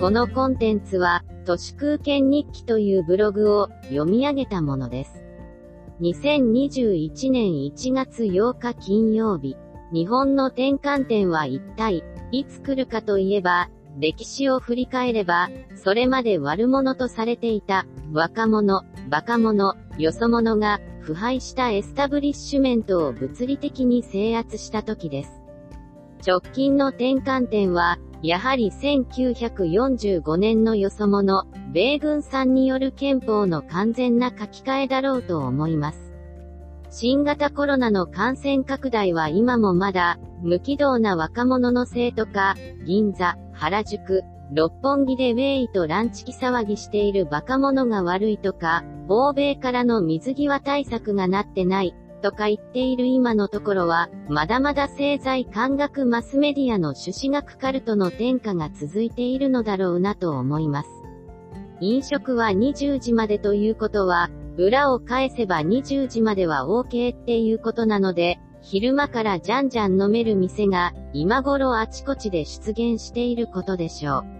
このコンテンツは、都市空間日記というブログを読み上げたものです。2021年1月8日金曜日、日本の転換点は一体、いつ来るかといえば、歴史を振り返れば、それまで悪者とされていた、若者、バカ者、よそ者が、腐敗したエスタブリッシュメントを物理的に制圧した時です。直近の転換点は、やはり1945年のよそ者、米軍さんによる憲法の完全な書き換えだろうと思います。新型コロナの感染拡大は今もまだ、無軌道な若者の生徒か、銀座、原宿、六本木でウェイとランチキ騒ぎしているバカ者が悪いとか、欧米からの水際対策がなってない、とか言っている今のところは、まだまだ政財感学マスメディアの朱子学カルトの転化が続いているのだろうなと思います。飲食は20時までということは、裏を返せば20時までは OK っていうことなので、昼間からじゃんじゃん飲める店が、今頃あちこちで出現していることでしょう。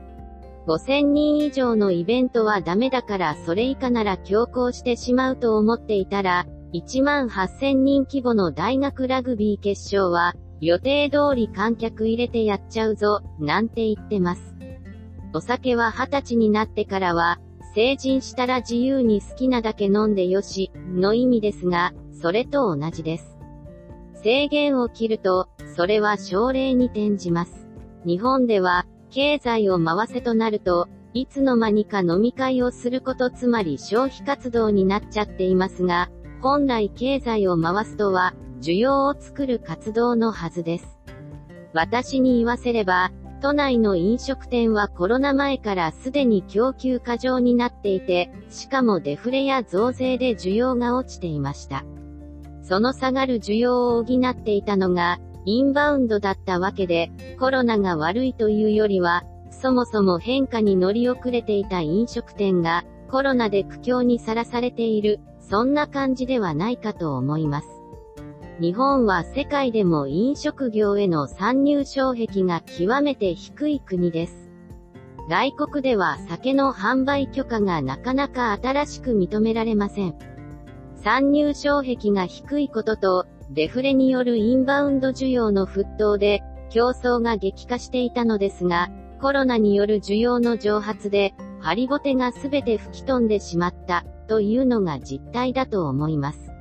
5000人以上のイベントはダメだからそれ以下なら強行してしまうと思っていたら、1万8000人規模の大学ラグビー決勝は、予定通り観客入れてやっちゃうぞ、なんて言ってます。お酒は20歳になってからは、成人したら自由に好きなだけ飲んでよし、の意味ですが、それと同じです。制限を切ると、それは奨励に転じます。日本では、経済を回せとなると、いつの間にか飲み会をすることつまり消費活動になっちゃっていますが、本来経済を回すとは、需要を作る活動のはずです。私に言わせれば、都内の飲食店はコロナ前からすでに供給過剰になっていて、しかもデフレや増税で需要が落ちていました。その下がる需要を補っていたのが、インバウンドだったわけで、コロナが悪いというよりは、そもそも変化に乗り遅れていた飲食店が、コロナで苦境にさらされている、そんな感じではないかと思います。日本は世界でも飲食業への参入障壁が極めて低い国です。外国では酒の販売許可がなかなか新しく認められません。参入障壁が低いことと、デフレによるインバウンド需要の沸騰で、競争が激化していたのですが、コロナによる需要の蒸発で、ハリボテが全て吹き飛んでしまった。というのが実態だと思います。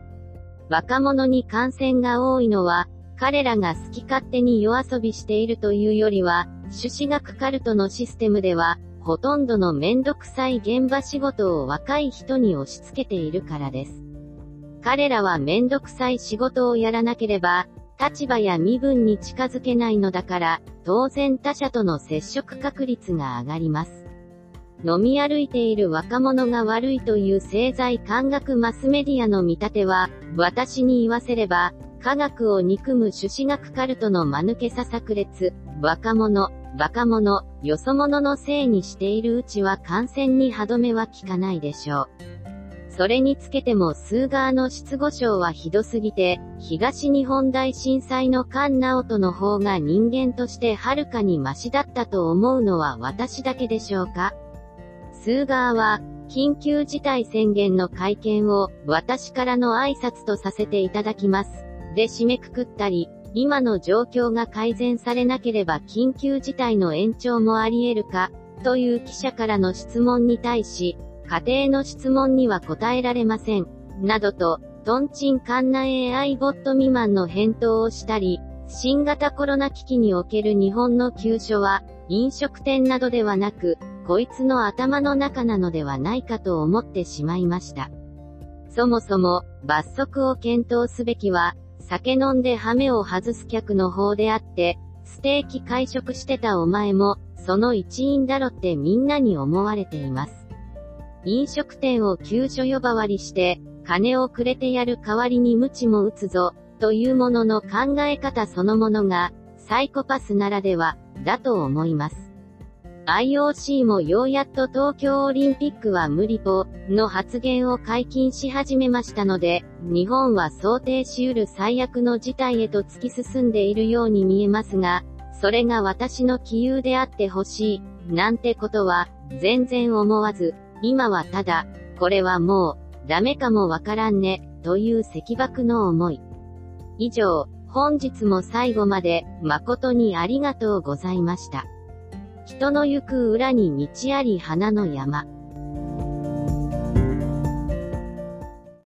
若者に感染が多いのは、彼らが好き勝手に夜遊びしているというよりは、朱子学カルトのシステムでは、ほとんどのめんどくさい現場仕事を若い人に押し付けているからです。彼らはめんどくさい仕事をやらなければ、立場や身分に近づけないのだから、当然他者との接触確率が上がります。飲み歩いている若者が悪いという政財感学マスメディアの見立ては、私に言わせれば、科学を憎む朱子学カルトの間抜けさ炸裂、若者、バカ者、よそ者のせいにしているうちは感染に歯止めは効かないでしょう。それにつけてもスーガーの失語症はひどすぎて、東日本大震災の菅直人の方が人間としてはるかにマシだったと思うのは私だけでしょうか？スーガーは、緊急事態宣言の会見を、私からの挨拶とさせていただきます。で締めくくったり、今の状況が改善されなければ緊急事態の延長もあり得るか、という記者からの質問に対し、家庭の質問には答えられません。などと、トンチンカンナ AI ボット未満の返答をしたり、新型コロナ危機における日本の急所は、飲食店などではなく、こいつの頭の中なのではないかと思ってしまいました。そもそも、罰則を検討すべきは、酒飲んでハメを外す客の方であって、ステーキ会食してたお前も、その一員だろってみんなに思われています。飲食店を救助呼ばわりして、金をくれてやる代わりに鞭も打つぞ、というものの考え方そのものが、サイコパスならでは、だと思います。IOC もようやっと東京オリンピックは無理と、の発言を解禁し始めましたので、日本は想定し得る最悪の事態へと突き進んでいるように見えますが、それが私の杞憂であってほしい、なんてことは、全然思わず、今はただ、これはもう、ダメかもわからんね、という赤爆の思い。以上、本日も最後まで、誠にありがとうございました。人の行く裏に道あり花の山。